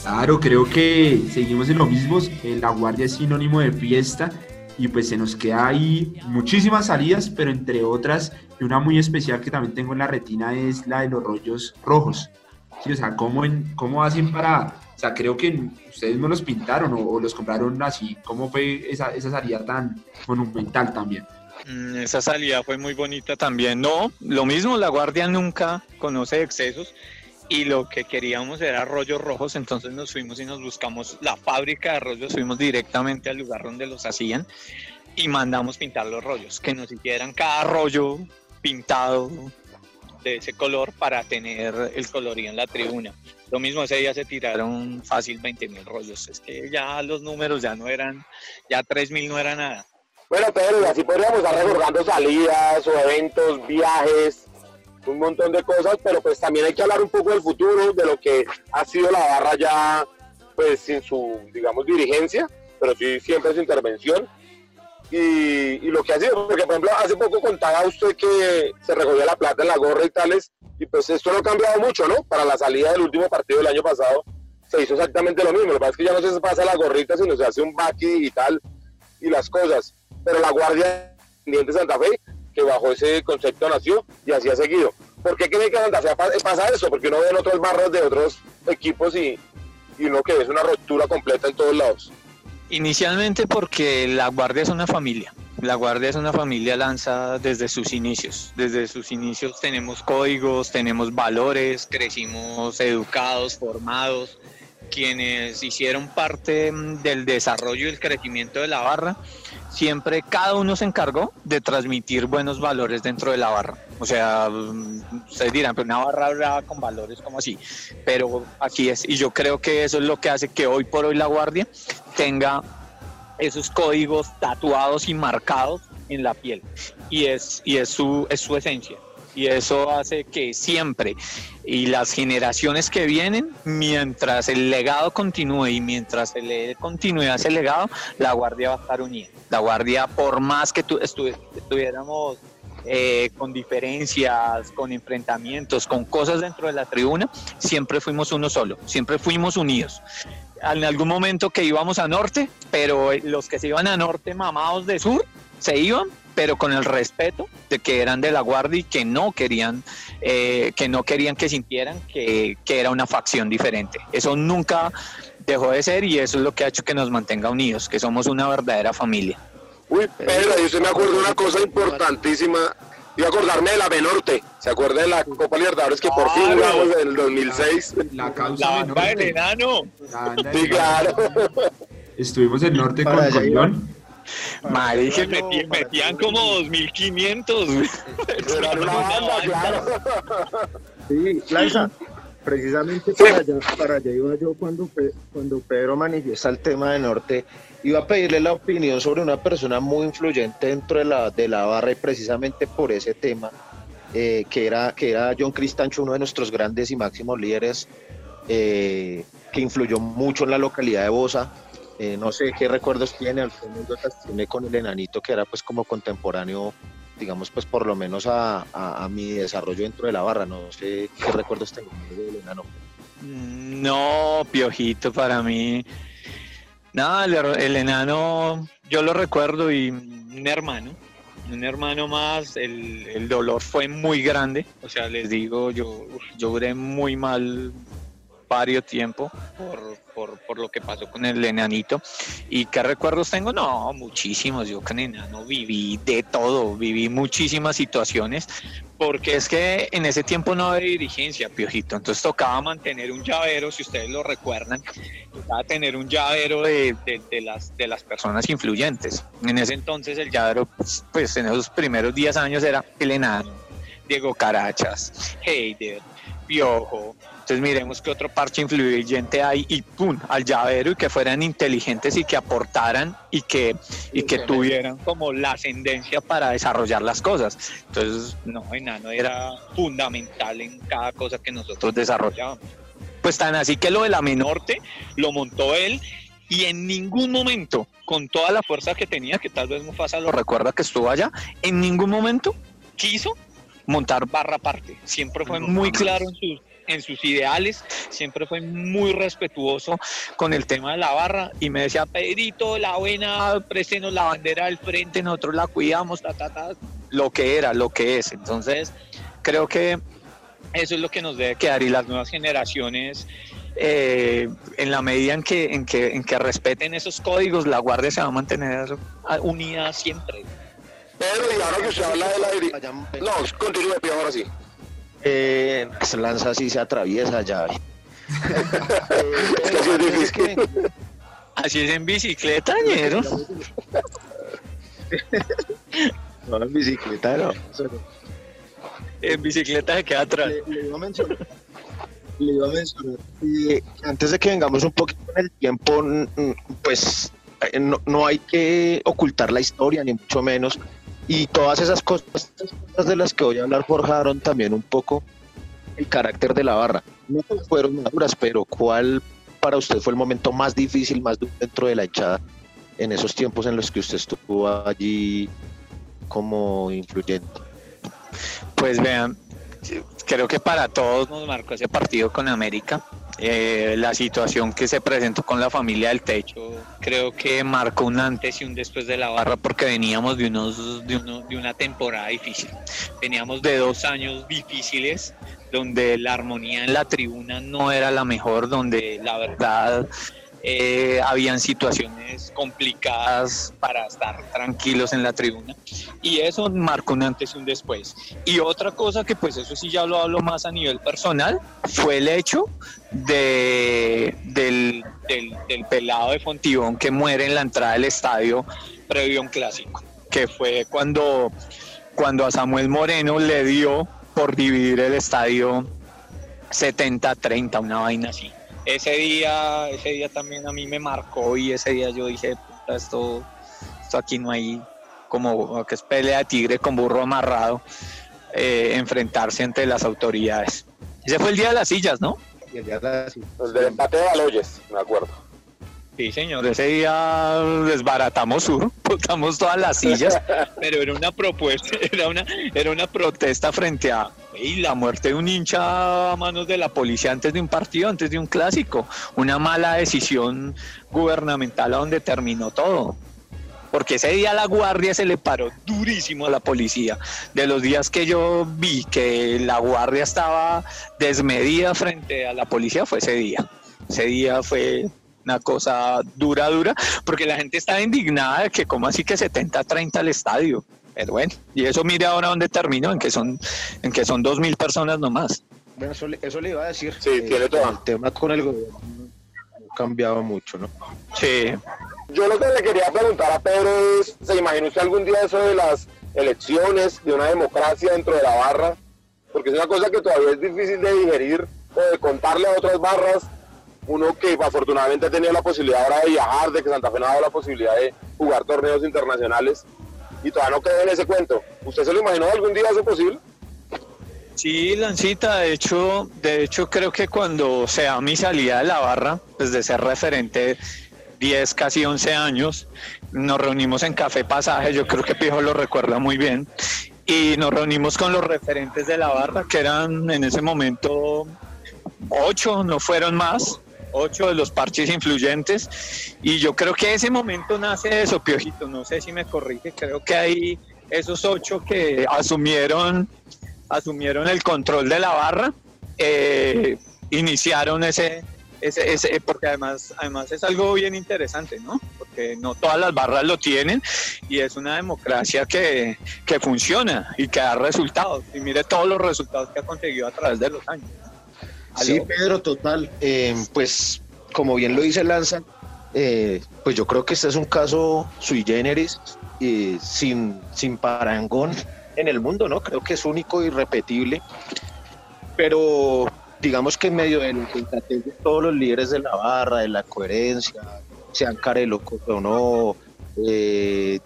Claro, creo que seguimos en lo mismo. La guardia es sinónimo de fiesta y pues se nos queda ahí muchísimas salidas, pero entre otras, y una muy especial que también tengo en la retina es la de los rollos rojos. Sí, o sea, ¿cómo, en, ¿cómo hacen para...? O sea, creo que ustedes no los pintaron o, o los compraron así. ¿Cómo fue esa, esa salida tan monumental también? Mm, Esa salida fue muy bonita también. No, lo mismo, la guardia nunca conoce excesos y lo que queríamos era rollos rojos, entonces nos fuimos y nos buscamos la fábrica de rollos, fuimos directamente al lugar donde los hacían y mandamos pintar los rollos, que nos hicieran cada rollo pintado de ese color para tener el colorido en la tribuna. Lo mismo ese día se tiraron fácil 20 mil rollos, es que ya los números ya no eran, ya 3 mil no era nada. Bueno, Pedro, así podríamos estar recordando salidas o eventos, viajes, un montón de cosas, pero pues también hay que hablar un poco del futuro, de lo que ha sido la barra ya, pues sin su, digamos, dirigencia, pero sí siempre su intervención. Y, y lo que ha sido, porque por ejemplo, hace poco contaba usted que se recogió la plata en la gorra y tales, y pues esto no ha cambiado mucho, ¿no? Para la salida del último partido del año pasado se hizo exactamente lo mismo, lo que pasa es que ya no se pasa la gorrita, sino se hace un baki y tal, y las cosas. Pero la Guardia Independiente Santa Fe, que bajo ese concepto nació y así ha seguido. ¿Por qué cree que Santa Fe pa- pasa eso? Porque uno ve en otros barrios de otros equipos y, y uno que es una ruptura completa en todos lados. Inicialmente porque la Guardia es una familia. La Guardia es una familia lanza desde sus inicios. Desde sus inicios tenemos códigos, tenemos valores, crecimos educados, formados. Quienes hicieron parte mm, del desarrollo y el crecimiento de la barra, siempre cada uno se encargó de transmitir buenos valores dentro de la barra. O sea, mm, ustedes dirán, pero una barra brava con valores como así. Pero aquí es, y yo creo que eso es lo que hace que hoy por hoy la Guardia tenga esos códigos tatuados y marcados en la piel. Y es, y es, su, es su esencia. Y eso hace que siempre, y las generaciones que vienen, mientras el legado continúe y mientras se le continúe ese legado, la Guardia va a estar unida. La Guardia, por más que tu, estu- estuviéramos eh, con diferencias, con enfrentamientos, con cosas dentro de la tribuna, siempre fuimos uno solo, siempre fuimos unidos en algún momento que íbamos a norte, pero los que se iban a norte mamados de sur se iban, pero con el respeto de que eran de la guardia y que no querían, eh, que no querían que sintieran que, que era una facción diferente. Eso nunca dejó de ser y eso es lo que ha hecho que nos mantenga unidos, que somos una verdadera familia. Uy, Pedro, ahí usted me acuerdo de una cosa importantísima. Iba a acordarme de la Benorte. ¿Se acuerda de la Copa Libertadores que por fin Claro. jugamos en el 2006? La causa La banda del enano. La banda Sí, del- claro. Estuvimos en norte Para con. Colón. Marica, metían como 2500. güey. Era una banda, claro. Sí, Lanza, precisamente para allá, para allá iba yo cuando, cuando Pedro manifiesta el tema de Norte, iba a pedirle la opinión sobre una persona muy influyente dentro de la, de la barra y precisamente por ese tema, eh, que, era, que era John Cristancho, uno de nuestros grandes y máximos líderes, eh, que influyó mucho en la localidad de Bosa. Eh, no sé qué recuerdos tiene, anécdotas tiene con el enanito, que era pues como contemporáneo digamos, pues por lo menos a, mi desarrollo dentro de la barra. No sé qué recuerdos tengo del enano. No, Piojito, para mí. Nada, el, enano, yo lo recuerdo y un hermano, un hermano más, el, dolor fue muy grande. O sea, les digo, yo, yo duré muy mal varios tiempo por, por, por lo que pasó con el enanito. ¿Y qué recuerdos tengo? No, muchísimos. Yo con enano viví de todo, viví muchísimas situaciones porque es que en ese tiempo no había dirigencia, Piojito, entonces tocaba mantener un llavero, si ustedes lo recuerdan, tocaba tener un llavero de, de- de las, de las personas influyentes. En ese entonces el llavero, pues, pues, en esos primeros 10 años era el enano, Diego Carachas, Heider, Piojo. Entonces miremos qué otro parche influyente hay y pum, al llavero y que fueran inteligentes y que aportaran y que, y que tuvieran como la ascendencia para desarrollar las cosas. Entonces, no, Enano era fundamental en cada cosa que nosotros desarrollábamos. Pues tan así que lo de la Menorte lo montó él y en ningún momento, con toda la fuerza que tenía, que tal vez Mufasa lo recuerda que estuvo allá, en ningún momento quiso montar barra aparte. Siempre fue muy claro en sus, en sus ideales, siempre fue muy respetuoso con el tema de la barra y me decía, Pedrito, la buena, préstenos la bandera del frente, nosotros la cuidamos, ta, ta, ta, lo que era, lo que es. Entonces, creo que eso es lo que nos debe quedar y las nuevas generaciones, eh, en la medida en que, en, que, en que respeten esos códigos, la guardia se va a mantener unida siempre. Pedro, y ahora que usted habla de la dirigencia. No, continúe, Pío, ahora sí. Eh, esa lanza sí se atraviesa ya. Es que difícil. Así es en bicicleta, ñero. No, en bicicleta no. En bicicleta se queda atrás. Le, le iba a mencionar, le iba a mencionar antes de que vengamos un poquito en el tiempo, pues eh, no, no hay que ocultar la historia, ni mucho menos. Y todas esas cosas, de las que voy a hablar forjaron también un poco el carácter de la barra. No fueron maduras, pero ¿cuál para usted fue el momento más difícil, más duro dentro de la hinchada en esos tiempos en los que usted estuvo allí como influyente? Pues vean, creo que para todos nos marcó ese partido con América. Eh, la situación que se presentó con la familia del techo creo que marcó un antes y un después de la barra porque veníamos de unos de, uno- de una temporada difícil. Veníamos de dos años difíciles donde la armonía en la tribuna no era la mejor donde la verdad eh, habían situaciones complicadas para estar tranquilos en la tribuna y eso marcó un antes y un después. Y otra cosa que pues eso sí ya lo hablo más a nivel personal, fue el hecho de, del, del, pelado de Fontibón que muere en la entrada del estadio previo a un clásico, que fue cuando, cuando a Samuel Moreno le dio por dividir el estadio 70-30, una vaina así. Ese día, ese día también a mí me marcó y ese día yo dije, puta, esto, esto aquí no hay como que es pelea de tigre con burro amarrado, eh, enfrentarse entre las autoridades. Ese fue el día de las sillas, ¿no? El día de la- El del empate de Baloyes, me acuerdo. Sí, señor, ese día desbaratamos sur, botamos todas las sillas, pero era una propuesta, era una, era una protesta frente a y la muerte de un hincha a manos de la policía antes de un partido, antes de un clásico. Una mala decisión gubernamental a donde terminó todo. Porque ese día la guardia se le paró durísimo a la policía. De los días que yo vi que la guardia estaba desmedida frente a la policía fue ese día. Ese día fue una cosa dura, dura, porque la gente estaba indignada de que como así que 70-30 al estadio. Pero bueno, y eso mire ahora dónde terminó, en que son, en que son 2.000 personas nomás. Bueno, eso, le- eso le iba a decir. Sí, tiene toda. El tema con el gobierno ha cambiado mucho, ¿no? Sí, Yo lo que le quería preguntar a Pedro es, ¿se imagina usted algún día eso de las elecciones, de una democracia dentro de la barra? Porque es una cosa que todavía es difícil de digerir o de contarle a otras barras. Uno que afortunadamente ha tenido la posibilidad ahora de viajar, de que Santa Fe nos ha dado la posibilidad de jugar torneos internacionales y todavía no quedó en ese cuento. ¿Usted se lo imaginó algún día eso posible? Sí, Lancita, de hecho, de hecho creo que cuando sea mi salida de la barra, pues de ser referente 10, casi 11 años, nos reunimos en Café Pasaje, yo creo que Pijo lo recuerda muy bien, y nos reunimos con los referentes de la barra, que eran en ese momento ocho, no fueron más, ocho de los parches influyentes, y yo creo que ese momento nace eso, Piojito, no sé si me corrige, creo que hay esos ocho que asumieron asumieron el control de la barra, eh, iniciaron ese, ese, ese, porque además, además es algo bien interesante, ¿no? Porque no todas las barras lo tienen y es una democracia que, que funciona y que da resultados. Y mire todos los resultados que ha conseguido a través de los años. Sí. Pedro, total. Eh, pues, como bien lo dice Lanza, eh, pues yo creo que este es un caso sui generis, y sin, sin parangón en el mundo, ¿no? Creo que es único y irrepetible. Pero digamos que en medio del intratez de todos los líderes de la barra, de la coherencia, sean carelocos o no, eh,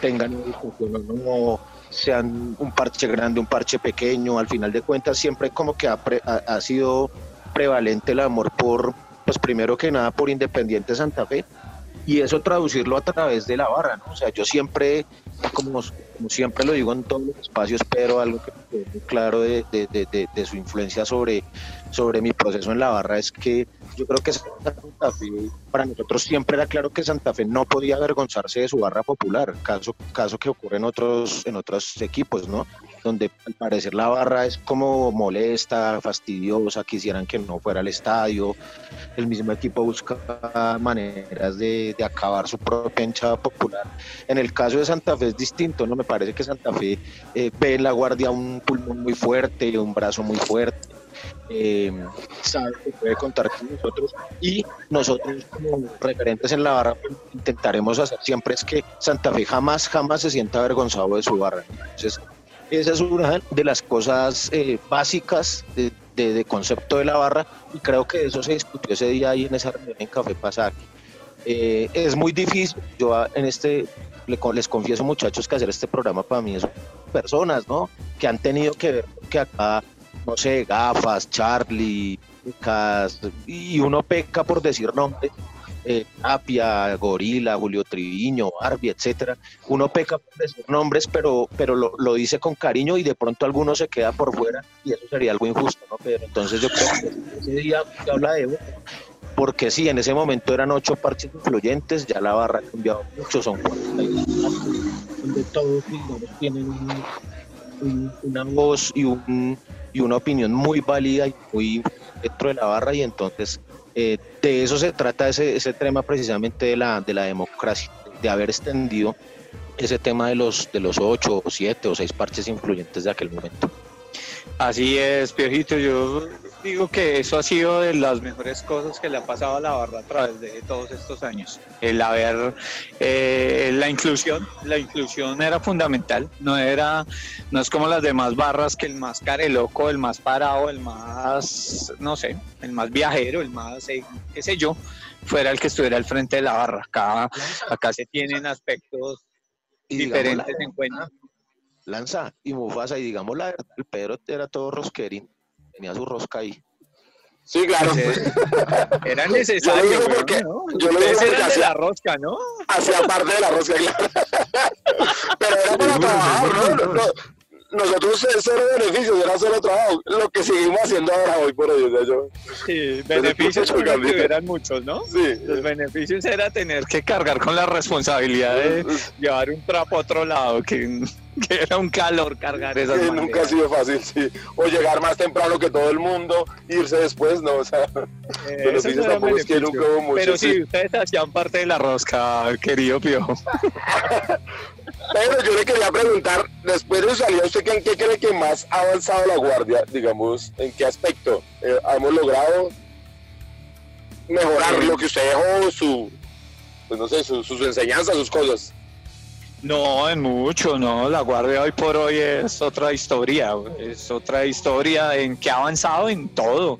tengan o no, sean un parche grande, un parche pequeño, al final de cuentas siempre como que ha, pre- ha- ha sido prevalente el amor por, pues primero que nada por Independiente Santa Fe y eso traducirlo a través de la barra, ¿no? O sea, yo siempre, como, como siempre lo digo en todos los espacios, pero algo que me muy claro de- de- de- de su influencia sobre, sobre mi proceso en la barra es que yo creo que Santa Fe, para nosotros siempre era claro que Santa Fe no podía avergonzarse de su barra popular, caso, caso que ocurre en otros, en otros equipos, ¿no? Donde al parecer la barra es como molesta, fastidiosa, quisieran que no fuera al estadio, el mismo equipo busca maneras de, de acabar su propia hinchada popular. En el caso de Santa Fe es distinto, ¿no? Me parece que Santa Fe eh, ve en la guardia un pulmón muy fuerte, un brazo muy fuerte, eh, sabe que puede contar con nosotros y nosotros como referentes en la barra intentaremos hacer siempre es que Santa Fe jamás, jamás se sienta avergonzado de su barra. Entonces, esa es una de las cosas eh, básicas de, de- de concepto de la barra y creo que eso se discutió ese día ahí en esa reunión en Café Pasaje. Eh, es muy difícil, yo a- en este, les confieso muchachos que hacer este programa para mí es personas, ¿no? Que han tenido que ver que acá, no sé, gafas, Charlie, Lucas, y uno peca por decir nombres, eh, Tapia, Gorila, Julio Triviño, Barbie, etcétera. Uno peca por decir nombres, pero, pero lo, lo dice con cariño y de pronto alguno se queda por fuera y eso sería algo injusto, ¿no? Pero entonces yo creo que ese día se habla de uno, porque sí, en ese momento eran ocho parches influyentes, ya la barra ha cambiado mucho, son 42 parches, donde todos tienen un- un- una voz y, un, y una opinión muy válida y muy dentro de la barra y entonces eh, de eso se trata ese, ese tema precisamente de la, de la democracia, de haber extendido ese tema de los, de los ocho o siete o seis parches influyentes de aquel momento. Así es, Piojito. Yo digo que eso ha sido de las mejores cosas que le ha pasado a la barra a través de todos estos años. El haber eh, la inclusión, la inclusión era fundamental. No era, no es como las demás barras que el más careloco, el más parado, el más, no sé, el más viajero, el más, eh, qué sé yo, fuera el que estuviera al frente de la barra. Acá, acá se tienen aspectos Y diferentes en cuenta. Lanza y Mufasa, y digamos la verdad, el Pedro era todo rosquerín, tenía su rosca ahí. Sí, claro. Era necesario, Yo lo digo weón, porque- ¿no? yo lo digo porque hacía- la rosca, ¿no? Hacía parte de la rosca, claro. Pero era para trabajar, ¿no? No, nosotros solo beneficios, era solo trabajo. Lo que seguimos haciendo ahora hoy por hoy. o sea, yo- Sí, beneficios eran muchos, ¿no? sí. Los beneficios era tener que cargar con la responsabilidad de llevar un trapo a otro lado, que, que era un calor cargar esas nunca ha sido fácil, sí. O llegar más temprano que todo el mundo, irse después, no, o sea, Eh, beneficios esos eran tampoco es que nunca hubo mucho, Pero sí, sí. ustedes hacían parte de la rosca, querido Piojo. Pero yo le quería preguntar, después de su salida, ¿usted en qué cree que más ha avanzado la guardia? Digamos, ¿en qué aspecto? Eh, ¿Hemos logrado mejorar lo que usted dejó, su, pues no sé, su- sus enseñanzas, sus cosas? No, en mucho, no. La Guardia hoy por hoy es otra historia, es otra historia en que ha avanzado en todo.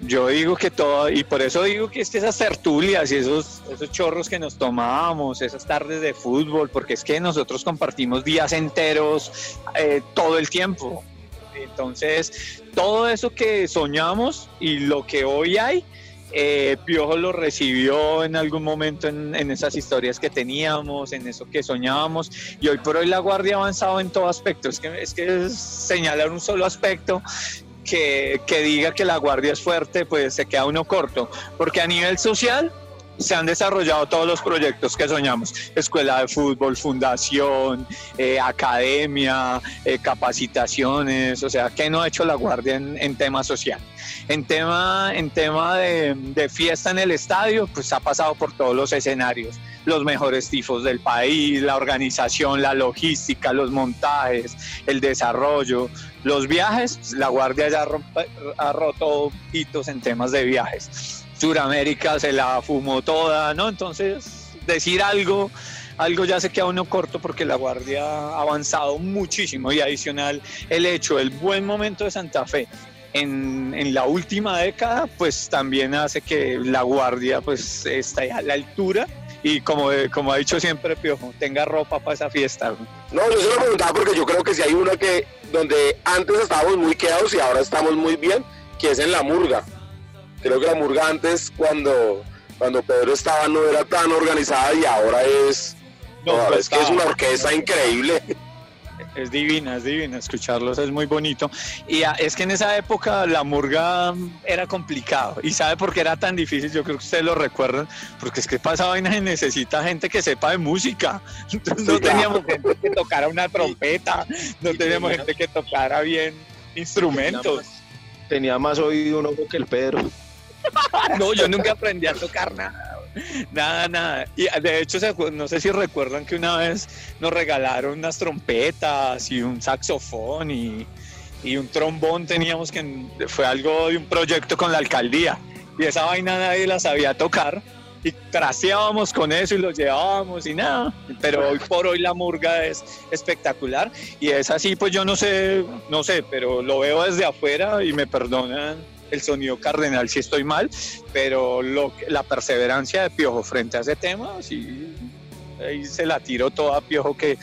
Yo digo que todo, y por eso digo que es que esas tertulias y esos, esos chorros que nos tomábamos, esas tardes de fútbol, porque es que nosotros compartimos días enteros eh, todo el tiempo. Entonces, todo eso que soñamos y lo que hoy hay, eh, Piojo lo recibió en algún momento en, en esas historias que teníamos, en eso que soñábamos, y hoy por hoy la Guardia ha avanzado en todo aspecto. Es que es, que señalar un solo aspecto que, que diga que la Guardia es fuerte, pues se queda uno corto, porque a nivel social se han desarrollado todos los proyectos que soñamos, escuela de fútbol, fundación, eh, academia, eh, capacitaciones, o sea, ¿qué no ha hecho la Guardia en, tema social? En tema, en tema de, de fiesta en el estadio, pues ha pasado por todos los escenarios, los mejores tifos del país, la organización, la logística, los montajes, el desarrollo, los viajes, pues, la Guardia ya ha roto hitos en temas de viajes. Suramérica se la fumó toda, ¿no? Entonces, decir algo, algo ya se queda uno corto porque la Guardia ha avanzado muchísimo y adicional el hecho, el buen momento de Santa Fe en, en la última década, pues también hace que la Guardia pues esté a la altura y como, como ha dicho siempre Piojo, tenga ropa para esa fiesta. No, yo se lo preguntaba porque yo creo que si hay una que, donde antes estábamos muy quedados y ahora estamos muy bien, que es en la murga. Creo que la murga antes, cuando, cuando Pedro estaba, no era tan organizada y ahora es, No, no, pues, es que es una orquesta increíble. Es divina, es divina, escucharlos es muy bonito. Y es que en esa época la murga era complicado. ¿Y sabe por qué era tan difícil? Yo creo que ustedes lo recuerdan, porque es que pasa vaina y necesita gente que sepa de música. Entonces no Sí, claro. teníamos gente que tocara una trompeta, no teníamos tenía- gente que tocara bien instrumentos. Tenía más oído un ojo que el Pedro. No, yo nunca aprendí a tocar nada. Nada, nada. Y de hecho, no sé si recuerdan que una vez nos regalaron unas trompetas y un saxofón y, y un trombón. Teníamos que. Fue algo de un proyecto con la alcaldía. Y esa vaina nadie la sabía tocar. Y trasteábamos con eso y lo llevábamos y nada. Pero hoy por hoy la murga es espectacular. Y es así, pues yo no sé, no sé, pero lo veo desde afuera y me perdonan el sonido cardenal si estoy mal, pero lo, la perseverancia de Piojo frente a ese tema, sí, ahí se la tiro toda a Piojo que,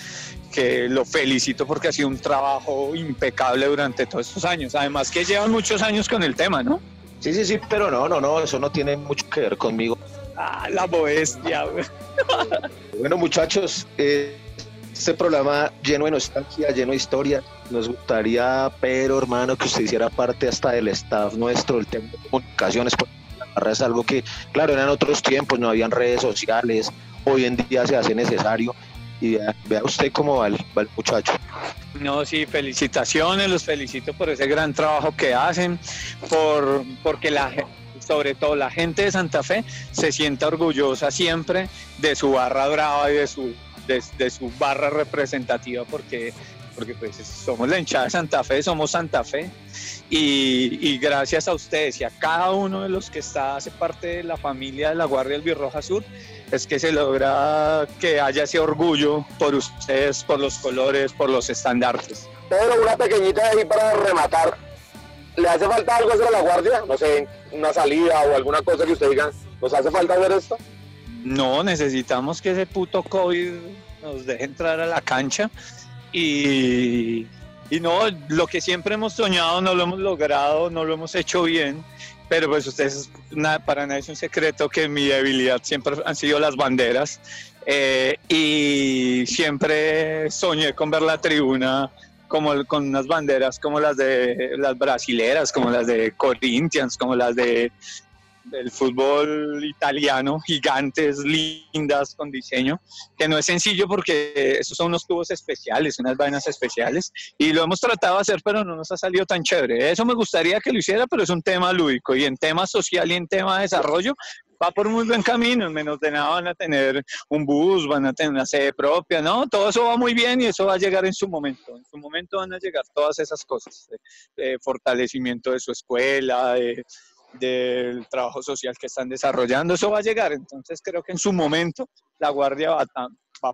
que lo felicito porque ha sido un trabajo impecable durante todos estos años. Además que llevan muchos años con el tema, ¿no? Sí, sí, sí, pero no, no, no, eso no tiene mucho que ver conmigo. Ah, la modestia. Bueno, muchachos, eh, este programa lleno de nostalgia, lleno de historia. Nos gustaría, pero hermano, que usted hiciera parte hasta del staff nuestro, el tema de comunicaciones, porque la barra es algo que, claro, eran otros tiempos, no habían redes sociales, hoy en día se hace necesario. Y vea, usted cómo va el, va el muchacho. No, sí, felicitaciones, los felicito por ese gran trabajo que hacen, por porque la sobre todo la gente de Santa Fe se sienta orgullosa siempre de su barra brava y de su de su barra representativa porque porque pues somos la hinchada de Santa Fe, somos Santa Fe y, y gracias a ustedes y a cada uno de los que está hace parte de la familia de la Guardia del Birroja Sur es que se logra que haya ese orgullo por ustedes, por los colores, por los estandartes. Pedro, una pequeñita ahí para rematar. ¿Le hace falta algo hacer a la guardia? No sé, una salida o alguna cosa que usted diga, ¿nos hace falta ver esto? No, necesitamos que ese puto COVID nos deje entrar a la cancha y, y no, lo que siempre hemos soñado no lo hemos logrado, no lo hemos hecho bien, pero pues ustedes, para nadie es un secreto que mi debilidad siempre han sido las banderas eh, y siempre soñé con ver la tribuna como con unas banderas como las de las brasileras, como las de Corinthians, como las de del fútbol italiano, gigantes, lindas, con diseño, que no es sencillo porque esos son unos tubos especiales, unas vainas especiales, y lo hemos tratado de hacer, pero no nos ha salido tan chévere. Eso me gustaría que lo hiciera, pero es un tema lúdico, y en tema social y en tema de desarrollo, va por muy buen camino, en menos de nada van a tener un bus, van a tener una sede propia, ¿no? Todo eso va muy bien y eso va a llegar en su momento. En su momento van a llegar todas esas cosas, de, de fortalecimiento de su escuela, de, del trabajo social que están desarrollando, eso va a llegar. Entonces creo que en su momento la Guardia va,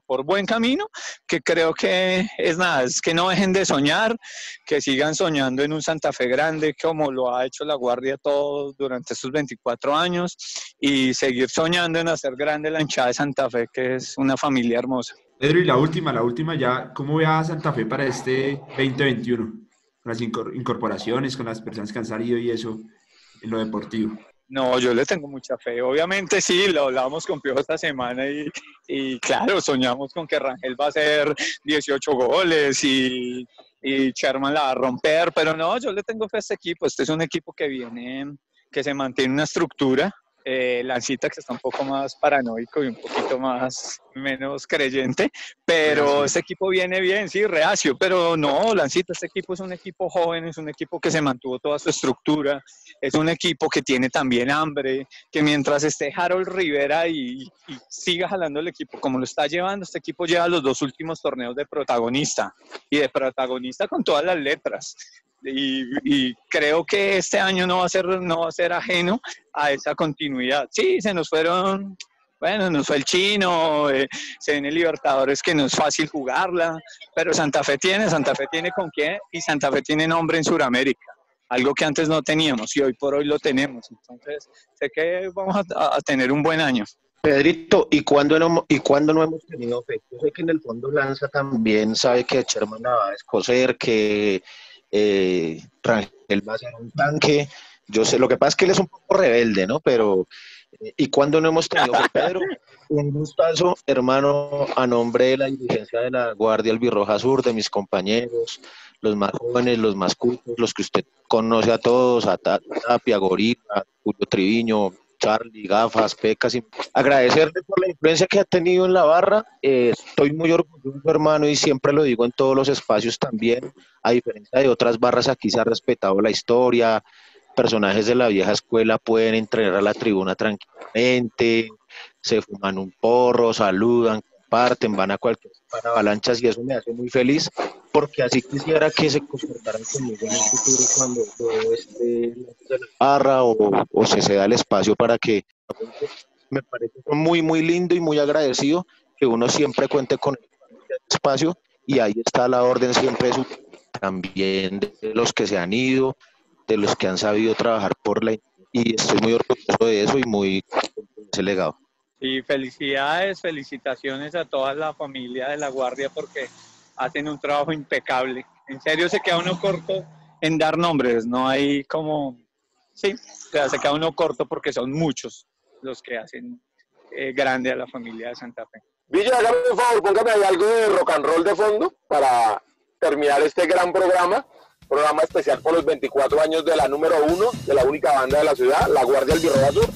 por buen camino, que creo que es nada, es que no dejen de soñar, que sigan soñando en un Santa Fe grande como lo ha hecho la Guardia todo durante estos 24 años y seguir soñando en hacer grande la hinchada de Santa Fe, que es una familia hermosa. Pedro, y la última, la última ya, ¿cómo ve a Santa Fe para este 2021? Con las incor- incorporaciones, con las personas que han salido y eso, en lo deportivo. No, yo le tengo mucha fe. Obviamente sí, lo hablábamos con Piojo esta semana y, y claro, soñamos con que Rangel va a hacer 18 goles y, y Sherman la va a romper, pero no, yo le tengo fe a este equipo. Este es un equipo que viene, que se mantiene una estructura. Eh, Lancita que está un poco más paranoico y un poquito más menos creyente, pero este equipo viene bien, sí, reacio, pero no, Lancita, este equipo es un equipo joven, es un equipo que se mantuvo toda su estructura, es un equipo que tiene también hambre, que mientras esté Harold Rivera y, y siga jalando el equipo como lo está llevando, este equipo lleva los dos últimos torneos de protagonista y de protagonista con todas las letras. Y, y creo que este año no va a ser no va a ser ajeno a esa continuidad. Sí, se nos fueron, bueno, nos fue el chino, eh, se viene Libertadores que no es fácil jugarla, pero Santa Fe tiene, Santa Fe tiene con qué y Santa Fe tiene nombre en Sudamérica algo que antes no teníamos y hoy por hoy lo tenemos. Entonces, sé que vamos a, a tener un buen año. Pedrito, ¿y cuándo, no, ¿y cuándo no hemos tenido fe? Yo sé que en el fondo Lanza también sabe que Sherman la va a escocer, que eh, Rangel va a ser un tanque. Yo sé, lo que pasa es que él es un poco rebelde, ¿no? Pero, eh, ¿y cuándo no hemos tenido fe? Pedro, un gustazo, hermano, a nombre de la dirigencia de la Guardia Albirroja Sur, de mis compañeros, los más jóvenes, los más cultos, los que usted conoce a todos, a Ta- Tapia, Gorila, Julio Triviño, Charlie, Gafas, Pecas, y agradecerle por la influencia que ha tenido en la barra. Eh, estoy muy orgulloso, hermano, y siempre lo digo en todos los espacios también. A diferencia de otras barras, aquí se ha respetado la historia. Personajes de la vieja escuela pueden entrar a la tribuna tranquilamente, se fuman un porro, saludan, comparten, van a cualquier para avalanchas y eso me hace muy feliz porque así quisiera que se comportaran conmigo en el futuro cuando yo esté la barra o, o se se da el espacio para que me parece muy muy lindo y muy agradecido que uno siempre cuente con el espacio y ahí está la orden siempre su- también de los que se han ido de los que han sabido trabajar por la y estoy muy orgulloso de eso y muy de ese legado Y felicidades, felicitaciones a toda la familia de la Guardia porque hacen un trabajo impecable. En serio se queda uno corto en dar nombres, no hay como, sí, o sea, se queda uno corto porque son muchos los que hacen eh, grande a la familia de Santa Fe. Villa, hágame un favor, póngame ahí algo de rock and roll de fondo para terminar este gran programa. Programa especial por los 24 años de la número uno, de la única banda de la ciudad, la Guardia Albirroja Sur.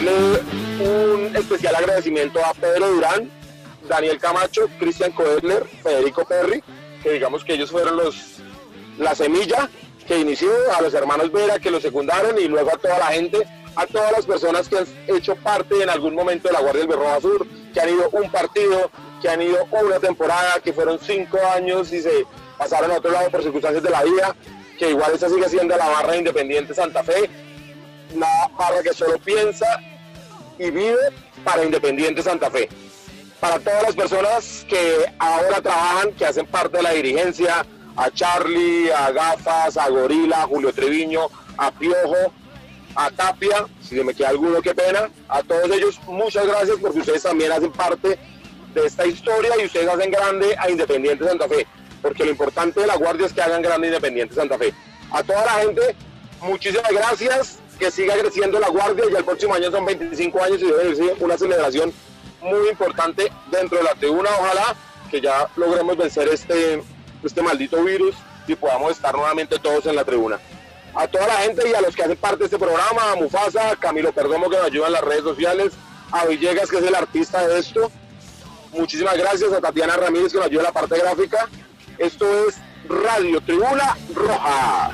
Darle un especial agradecimiento a Pedro Durán, Daniel Camacho, Cristian Coedler, Federico Perry, que digamos que ellos fueron los la semilla que inició, a los hermanos Vera que lo secundaron y luego a toda la gente, a todas las personas que han hecho parte en algún momento de la Guardia del Berroja Sur, que han ido un partido, que han ido una temporada, que fueron cinco años y se pasaron a otro lado por circunstancias de la vida, que igual esa sigue siendo la barra Independiente Santa Fe, una barra que solo piensa y vive para Independiente Santa Fe. Para todas las personas que ahora trabajan, que hacen parte de la dirigencia, a Charlie, a Gafas, a Gorila, Julio Treviño, a Piojo, a Tapia, si se me queda alguno, qué pena. A todos ellos, muchas gracias porque ustedes también hacen parte de esta historia y ustedes hacen grande a Independiente Santa Fe. Porque lo importante de la Guardia es que hagan grande Independiente Santa Fe. A toda la gente, muchísimas gracias. Que siga creciendo la guardia, ya el próximo año son 25 años y debe ser una celebración muy importante dentro de la tribuna, ojalá que ya logremos vencer este, este maldito virus y podamos estar nuevamente todos en la tribuna. A toda la gente y a los que hacen parte de este programa, a Mufasa, a Camilo Perdomo que nos ayuda en las redes sociales, a Villegas que es el artista de esto, muchísimas gracias a Tatiana Ramírez que nos ayuda en la parte gráfica. Esto es Radio Tribuna Roja.